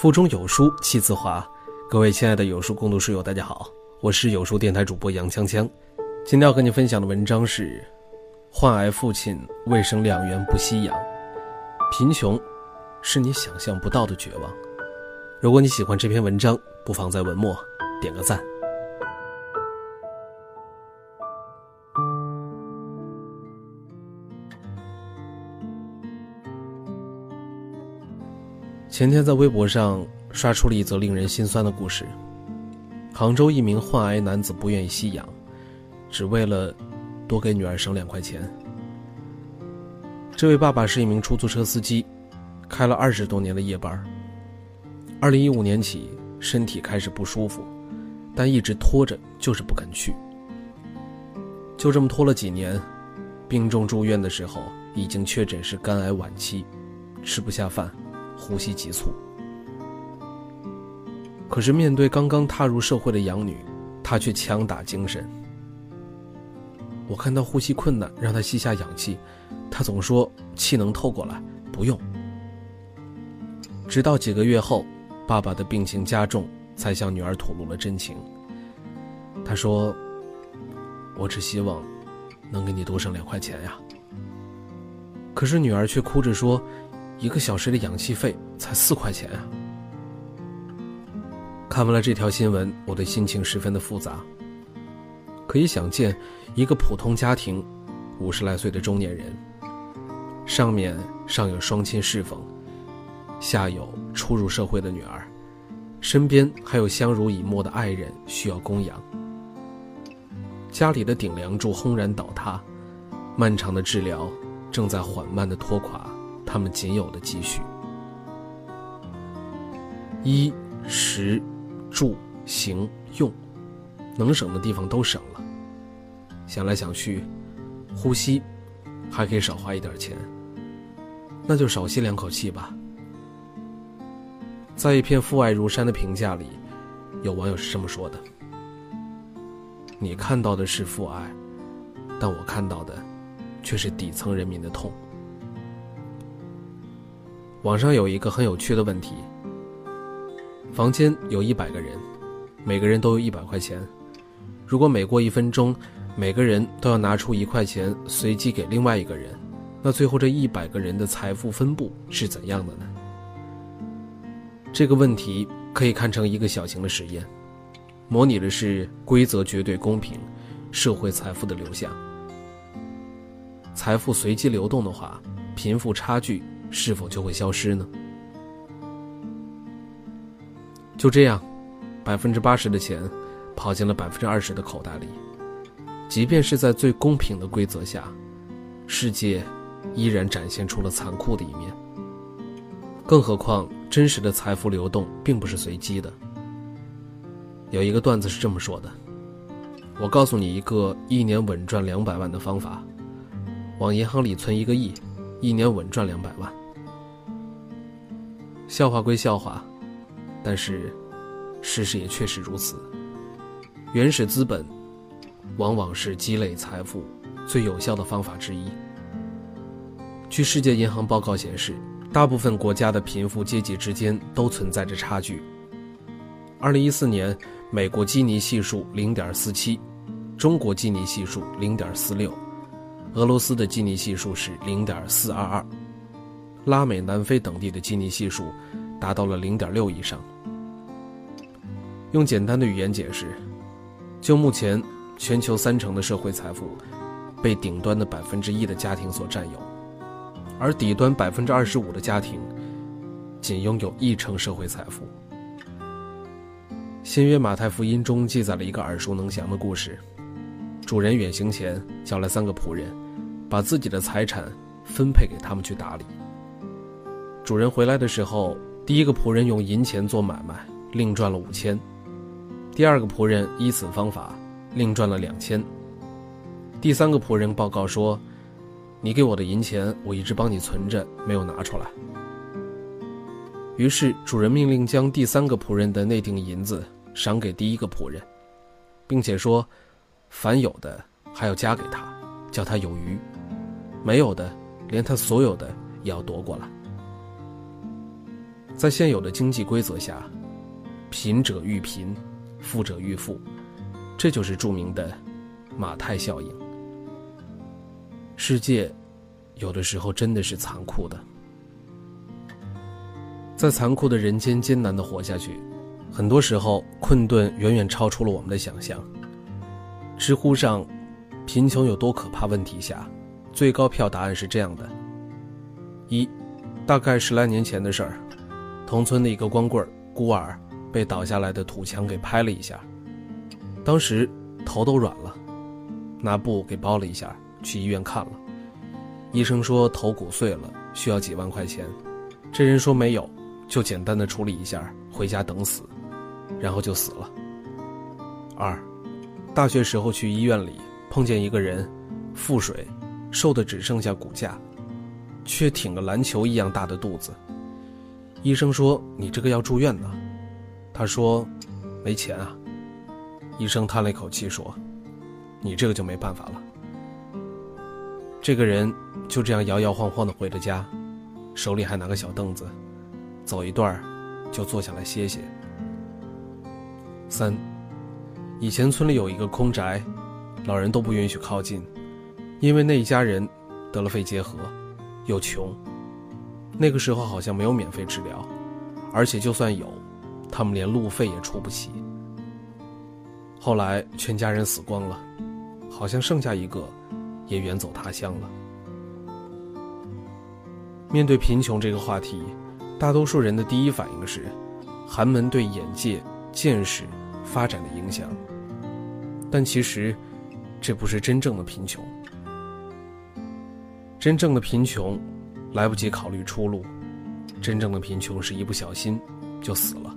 腹中有书气自华，各位亲爱的有书共读书友，大家好，我是有书电台主播杨锵锵。今天要和你分享的文章是：患癌父亲为生两元不吸阳，贫穷是你想象不到的绝望。如果你喜欢这篇文章，不妨在文末点个赞。前天在微博上刷出了一则令人心酸的故事：杭州一名患癌男子不愿意吸氧，只为了多给女儿省两块钱。这位爸爸是一名出租车司机，开了二十多年的夜班。二零一五年起，身体开始不舒服，但一直拖着，就是不肯去。就这么拖了几年，病重住院的时候，已经确诊是肝癌晚期，吃不下饭。呼吸急促，可是面对刚刚踏入社会的养女，他却强打精神。我看到呼吸困难，让他吸下氧气，他总说气能透过来，不用。直到几个月后，爸爸的病情加重，才向女儿吐露了真情。他说：“我只希望能给你多省两块钱呀。”可是女儿却哭着说。一个小时的氧气费才四块钱啊！看完了这条新闻，我的心情十分的复杂。可以想见，一个普通家庭，五十来岁的中年人，上面上有双亲侍奉，下有初入社会的女儿，身边还有相濡以沫的爱人需要供养，家里的顶梁柱轰然倒塌，漫长的治疗正在缓慢的拖垮。他们仅有的积蓄，衣食住行用，能省的地方都省了。想来想去，呼吸还可以少花一点钱，那就少吸两口气吧。在一篇父爱如山的评价里，有网友是这么说的：“你看到的是父爱，但我看到的却是底层人民的痛。”网上有一个很有趣的问题：房间有一百个人，每个人都有一百块钱。如果每过一分钟，每个人都要拿出一块钱随机给另外一个人，那最后这一百个人的财富分布是怎样的呢？这个问题可以看成一个小型的实验，模拟的是规则绝对公平、社会财富的流向。财富随机流动的话，贫富差距。是否就会消失呢？就这样，百分之八十的钱跑进了百分之二十的口袋里。即便是在最公平的规则下，世界依然展现出了残酷的一面。更何况，真实的财富流动并不是随机的。有一个段子是这么说的：“我告诉你一个一年稳赚两百万的方法，往银行里存一个亿，一年稳赚两百万。”笑话归笑话，但是事实也确实如此。原始资本往往是积累财富最有效的方法之一。据世界银行报告显示，大部分国家的贫富阶级之间都存在着差距。二零一四年，美国基尼系数零点四七，中国基尼系数零点四六，俄罗斯的基尼系数是零点四二二。拉美、南非等地的基尼系数达到了零点六以上。用简单的语言解释，就目前全球三成的社会财富被顶端的百分之一的家庭所占有，而底端百分之二十五的家庭仅拥有一成社会财富。新约马太福音中记载了一个耳熟能详的故事：主人远行前叫来三个仆人，把自己的财产分配给他们去打理。主人回来的时候，第一个仆人用银钱做买卖，另赚了五千；第二个仆人依此方法，另赚了两千；第三个仆人报告说：“你给我的银钱，我一直帮你存着，没有拿出来。”于是主人命令将第三个仆人的那锭银子赏给第一个仆人，并且说：“凡有的还要加给他，叫他有余；没有的，连他所有的也要夺过来。”在现有的经济规则下，贫者愈贫，富者愈富，这就是著名的马太效应。世界有的时候真的是残酷的，在残酷的人间艰难的活下去，很多时候困顿远远超出了我们的想象。知乎上“贫穷有多可怕”问题下，最高票答案是这样的：一，大概十来年前的事儿。同村的一个光棍孤儿被倒下来的土墙给拍了一下，当时头都软了，拿布给包了一下，去医院看了，医生说头骨碎了，需要几万块钱，这人说没有，就简单的处理一下，回家等死，然后就死了。二，大学时候去医院里碰见一个人，腹水，瘦的只剩下骨架，却挺个篮球一样大的肚子。医生说：“你这个要住院呢。”他说：“没钱啊。”医生叹了一口气说：“你这个就没办法了。”这个人就这样摇摇晃晃的回了家，手里还拿个小凳子，走一段就坐下来歇歇。三，以前村里有一个空宅，老人都不允许靠近，因为那一家人得了肺结核，又穷。那个时候好像没有免费治疗，而且就算有，他们连路费也出不起。后来全家人死光了，好像剩下一个，也远走他乡了。面对贫穷这个话题，大多数人的第一反应是，寒门对眼界、见识、发展的影响。但其实，这不是真正的贫穷。真正的贫穷。来不及考虑出路，真正的贫穷是一不小心就死了。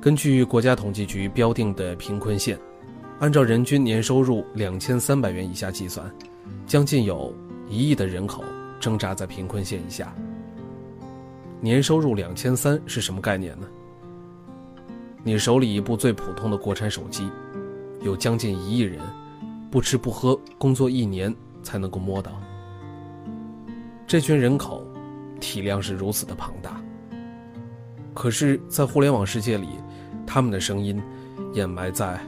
根据国家统计局标定的贫困线，按照人均年收入两千三百元以下计算，将近有一亿的人口挣扎在贫困线以下。年收入两千三是什么概念呢？你手里一部最普通的国产手机，有将近一亿人不吃不喝工作一年才能够摸到。这群人口体量是如此的庞大，可是，在互联网世界里，他们的声音掩埋在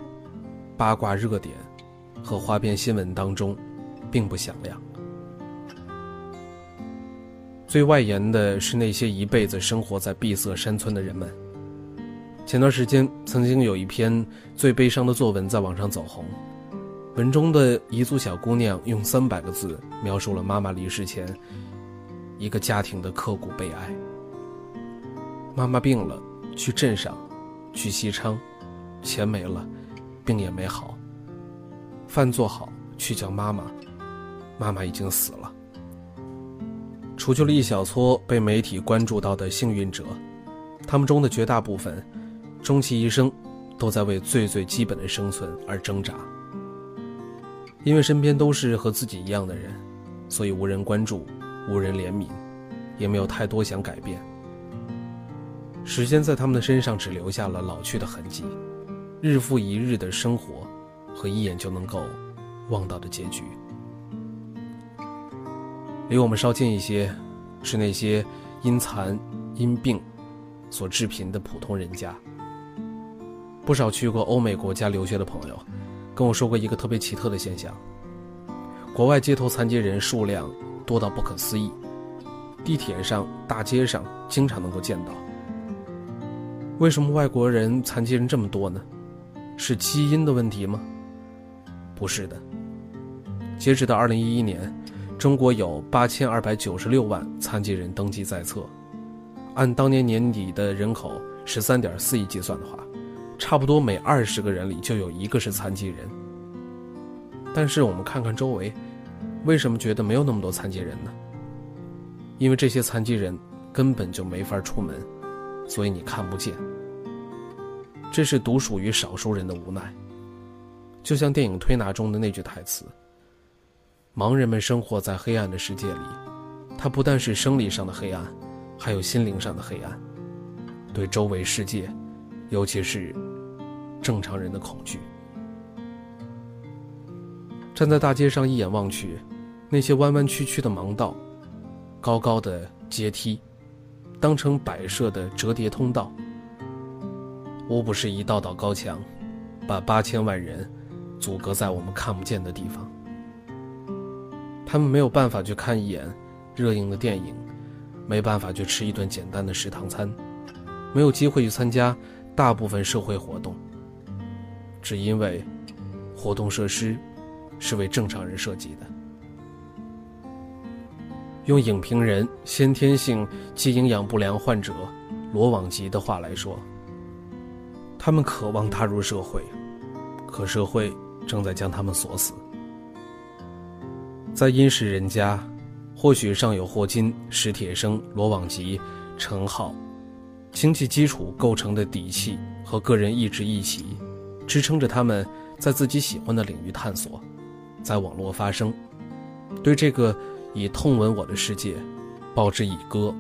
八卦热点和花边新闻当中，并不响亮。最外延的是那些一辈子生活在闭塞山村的人们。前段时间，曾经有一篇最悲伤的作文在网上走红，文中的彝族小姑娘用三百个字描述了妈妈离世前。一个家庭的刻骨悲哀。妈妈病了，去镇上，去西昌，钱没了，病也没好。饭做好，去叫妈妈，妈妈已经死了。除去了一小撮被媒体关注到的幸运者，他们中的绝大部分，终其一生，都在为最最基本的生存而挣扎。因为身边都是和自己一样的人，所以无人关注。无人怜悯，也没有太多想改变。时间在他们的身上只留下了老去的痕迹，日复一日的生活，和一眼就能够望到的结局。离我们稍近一些，是那些因残因病所致贫的普通人家。不少去过欧美国家留学的朋友，跟我说过一个特别奇特的现象：国外街头残疾人数量。多到不可思议，地铁上、大街上经常能够见到。为什么外国人残疾人这么多呢？是基因的问题吗？不是的。截止到二零一一年，中国有八千二百九十六万残疾人登记在册，按当年年底的人口十三点四亿计算的话，差不多每二十个人里就有一个是残疾人。但是我们看看周围。为什么觉得没有那么多残疾人呢？因为这些残疾人根本就没法出门，所以你看不见。这是独属于少数人的无奈。就像电影《推拿》中的那句台词：“盲人们生活在黑暗的世界里，它不但是生理上的黑暗，还有心灵上的黑暗，对周围世界，尤其是正常人的恐惧。”站在大街上一眼望去。那些弯弯曲曲的盲道，高高的阶梯，当成摆设的折叠通道。无不是一道道高墙，把八千万人阻隔在我们看不见的地方。他们没有办法去看一眼热映的电影，没办法去吃一顿简单的食堂餐，没有机会去参加大部分社会活动，只因为活动设施是为正常人设计的。用影评人先天性肌营养不良患者罗网吉的话来说。他们渴望踏入社会，可社会正在将他们锁死。在殷实人家，或许尚有霍金、史铁生、罗网吉、陈浩，经济基础构成的底气和个人意志一起，支撑着他们在自己喜欢的领域探索，在网络发声，对这个以痛吻我的世界，报之以歌。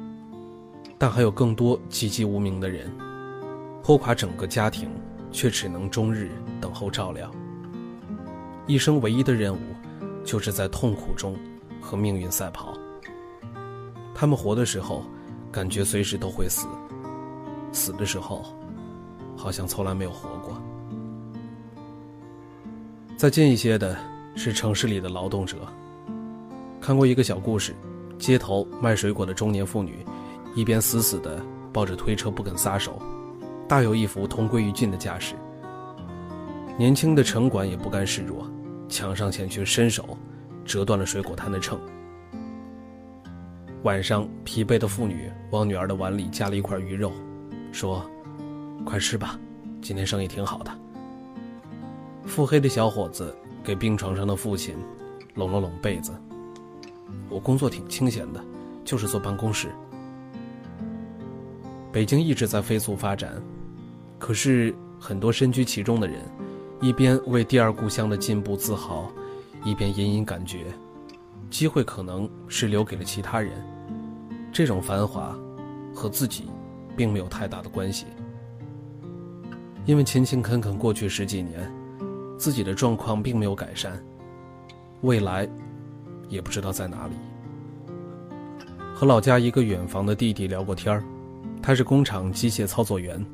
但还有更多籍籍无名的人。拖垮整个家庭，却只能终日等候照料。一生唯一的任务，就是在痛苦中和命运赛跑。他们活的时候，感觉随时都会死；死的时候，好像从来没有活过。再近一些的是城市里的劳动者。看过一个小故事：街头卖水果的中年妇女，一边死死地抱着推车不肯撒手。大有一副同归于尽的架势。年轻的城管也不甘示弱，抢上前去伸手，折断了水果摊的秤。晚上，疲惫的妇女往女儿的碗里夹了一块鱼肉，说：“快吃吧，今天生意挺好的。”腹黑的小伙子给病床上的父亲拢了拢被子：“我工作挺清闲的，就是坐办公室。”北京一直在飞速发展。可是，很多身居其中的人，一边为第二故乡的进步自豪，一边隐隐感觉，机会可能是留给了其他人。这种繁华，和自己，并没有太大的关系。因为勤勤恳恳过去十几年，自己的状况并没有改善，未来，也不知道在哪里。和老家一个远房的弟弟聊过天儿，他是工厂机械操作员。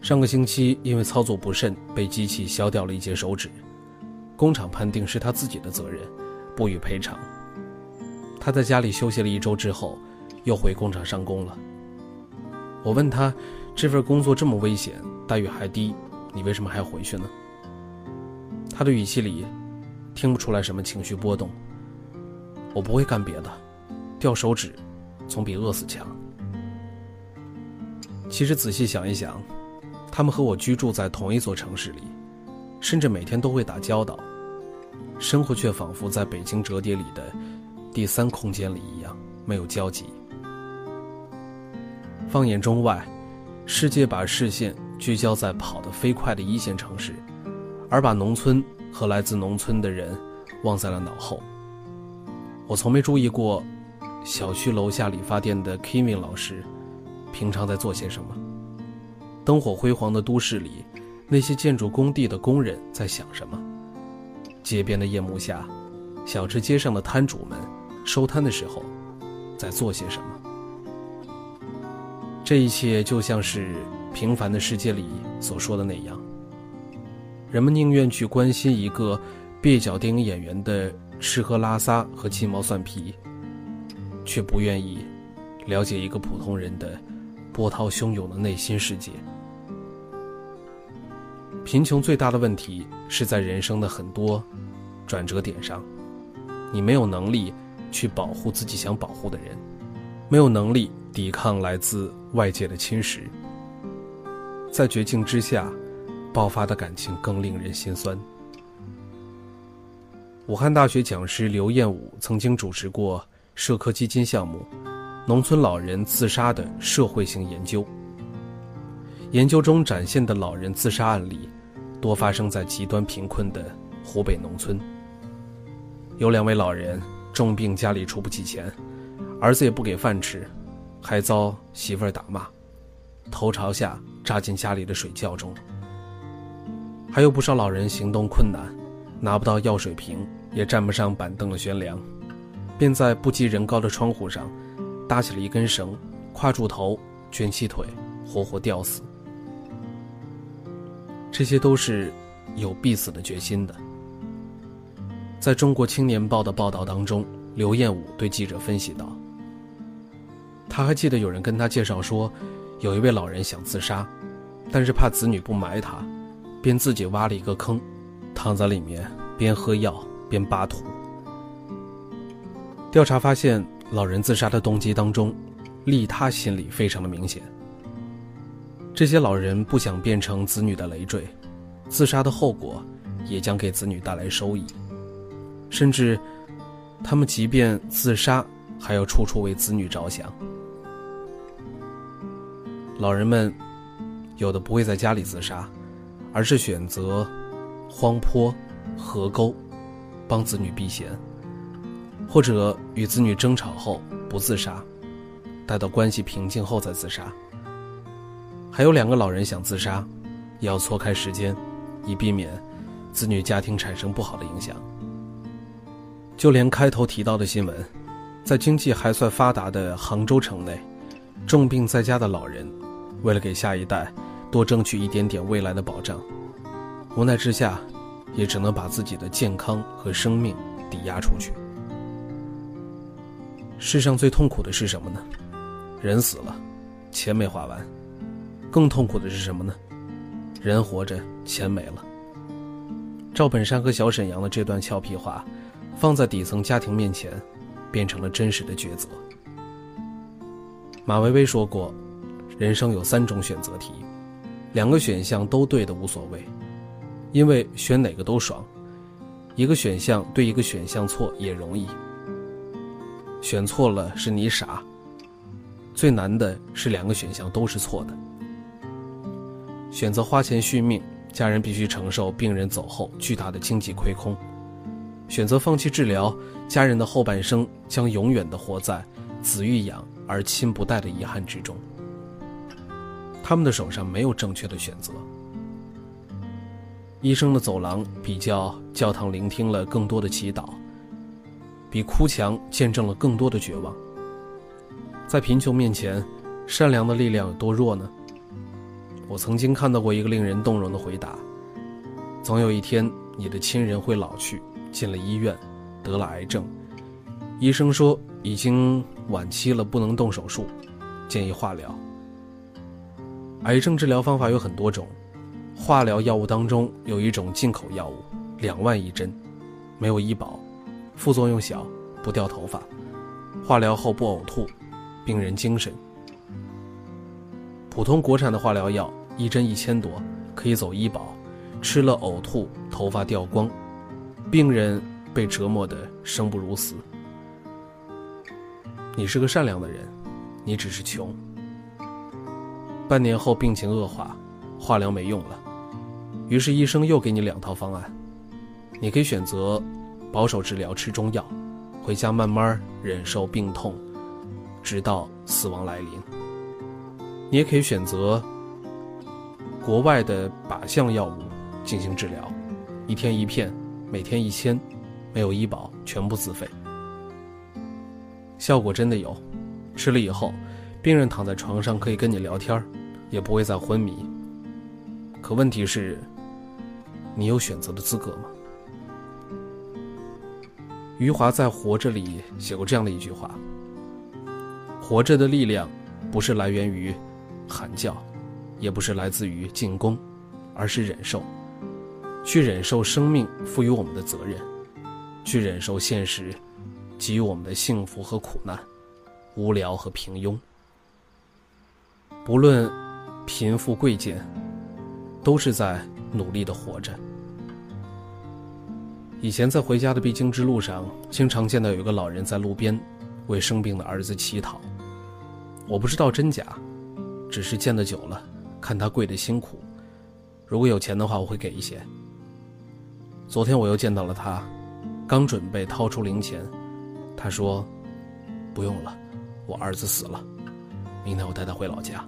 上个星期因为操作不慎被机器削掉了一截手指，工厂判定是他自己的责任，不予赔偿。他在家里休息了一周之后，又回工厂上工了。我问他，这份工作这么危险，待遇还低，你为什么还要回去呢？他的语气里，听不出来什么情绪波动。我不会干别的，掉手指，总比饿死强。其实仔细想一想。他们和我居住在同一座城市里，甚至每天都会打交道，生活却仿佛在北京折叠里的第三空间里一样没有交集。放眼中外，世界把视线聚焦在跑得飞快的一线城市，而把农村和来自农村的人忘在了脑后。我从没注意过，小区楼下理发店的 Kimi 老师，平常在做些什么。灯火辉煌的都市里，那些建筑工地的工人在想什么？街边的夜幕下，小吃街上的摊主们收摊的时候，在做些什么？这一切就像是《平凡的世界》里所说的那样，人们宁愿去关心一个蹩脚电影演员的吃喝拉撒和鸡毛蒜皮，却不愿意了解一个普通人的波涛汹涌的内心世界。贫穷最大的问题是在人生的很多转折点上，你没有能力去保护自己想保护的人，没有能力抵抗来自外界的侵蚀，在绝境之下爆发的感情更令人心酸。武汉大学讲师刘彦武曾经主持过社科基金项目“农村老人自杀的社会性研究”，研究中展现的老人自杀案例。多发生在极端贫困的湖北农村。有两位老人重病，家里出不起钱，儿子也不给饭吃，还遭媳妇儿打骂，头朝下扎进家里的水窖中。还有不少老人行动困难，拿不到药水瓶，也站不上板凳的悬梁，便在不及人高的窗户上搭起了一根绳，跨住头，卷起腿，活活吊死。这些都是有必死的决心的。在中国青年报的报道当中，刘彦武对记者分析道：“他还记得有人跟他介绍说，有一位老人想自杀，但是怕子女不埋他，便自己挖了一个坑，躺在里面，边喝药边扒土。调查发现，老人自杀的动机当中，利他心理非常的明显。这些老人不想变成子女的累赘，自杀的后果也将给子女带来收益。”甚至，他们即便自杀，还要处处为子女着想。老人们，有的不会在家里自杀，而是选择荒坡、河沟，帮子女避嫌；或者与子女争吵后不自杀，待到关系平静后再自杀。还有两个老人想自杀，也要错开时间，以避免子女家庭产生不好的影响。就连开头提到的新闻，在经济还算发达的杭州城内，重病在家的老人，为了给下一代多争取一点点未来的保障，无奈之下，也只能把自己的健康和生命抵押出去。世上最痛苦的是什么呢？人死了，钱没花完；更痛苦的是什么呢？人活着，钱没了。赵本山和小沈阳的这段俏皮话。放在底层家庭面前，变成了真实的抉择。马薇薇说过：“人生有三种选择题，两个选项都对的无所谓，因为选哪个都爽；一个选项对，一个选项错也容易。选错了是你傻。最难的是两个选项都是错的。选择花钱续命，家人必须承受病人走后巨大的经济亏空。”选择放弃治疗，家人的后半生将永远的活在子欲养而亲不待的遗憾之中。他们的手上没有正确的选择。医生的走廊比较教堂聆听了更多的祈祷，比哭墙见证了更多的绝望。在贫穷面前，善良的力量有多弱呢？我曾经看到过一个令人动容的回答：总有一天，你的亲人会老去。进了医院，得了癌症，医生说已经晚期了，不能动手术，建议化疗。癌症治疗方法有很多种，化疗药物当中有一种进口药物，两万一针，没有医保，副作用小，不掉头发，化疗后不呕吐，病人精神。普通国产的化疗药一针一千多，可以走医保，吃了呕吐，头发掉光。病人被折磨得生不如死。你是个善良的人，你只是穷。半年后病情恶化，化疗没用了，于是医生又给你两套方案：你可以选择保守治疗，吃中药，回家慢慢忍受病痛，直到死亡来临；你也可以选择国外的靶向药物进行治疗，一天一片。每天一千，没有医保，全部自费。效果真的有，吃了以后，病人躺在床上可以跟你聊天，也不会再昏迷。可问题是，你有选择的资格吗？余华在《活着》里写过这样的一句话：“活着的力量，不是来源于喊叫，也不是来自于进攻，而是忍受。”去忍受生命赋予我们的责任，去忍受现实给予我们的幸福和苦难，无聊和平庸。不论贫富贵贱，都是在努力的活着。以前在回家的必经之路上，经常见到有一个老人在路边为生病的儿子乞讨。我不知道真假，只是见得久了，看他跪得辛苦。如果有钱的话，我会给一些。昨天我又见到了他，刚准备掏出零钱，他说：“不用了，我儿子死了，明天我带他回老家。”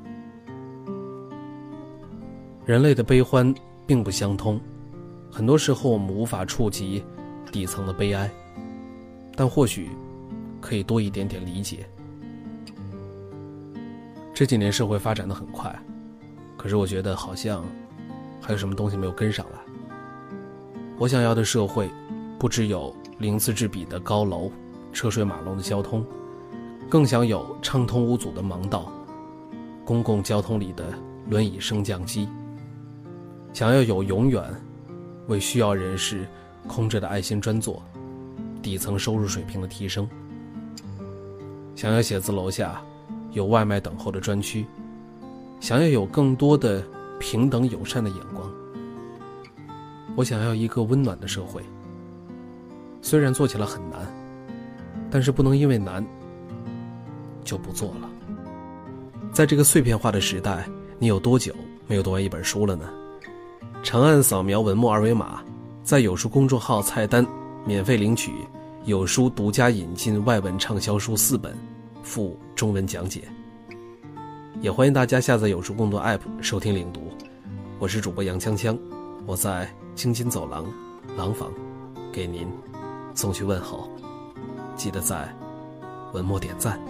人类的悲欢并不相通，很多时候我们无法触及底层的悲哀，但或许可以多一点点理解。这几年社会发展的很快，可是我觉得好像还有什么东西没有跟上来。我想要的社会，不只有鳞次栉比的高楼、车水马龙的交通，更想有畅通无阻的盲道，公共交通里的轮椅升降机。想要有永远为需要人士空着的爱心专座，底层收入水平的提升。想要写字楼下。有外卖等候的专区，想要有更多的平等友善的眼光。我想要一个温暖的社会。虽然做起来很难，但是不能因为难就不做了。在这个碎片化的时代，你有多久没有读完一本书了呢？长按扫描文末二维码，在有书公众号菜单免费领取有书独家引进外文畅销书四本。附中文讲解，也欢迎大家下载有书共读 App 收听领读。我是主播杨锵锵，我在京津走廊廊坊给您送去问候，记得在文末点赞。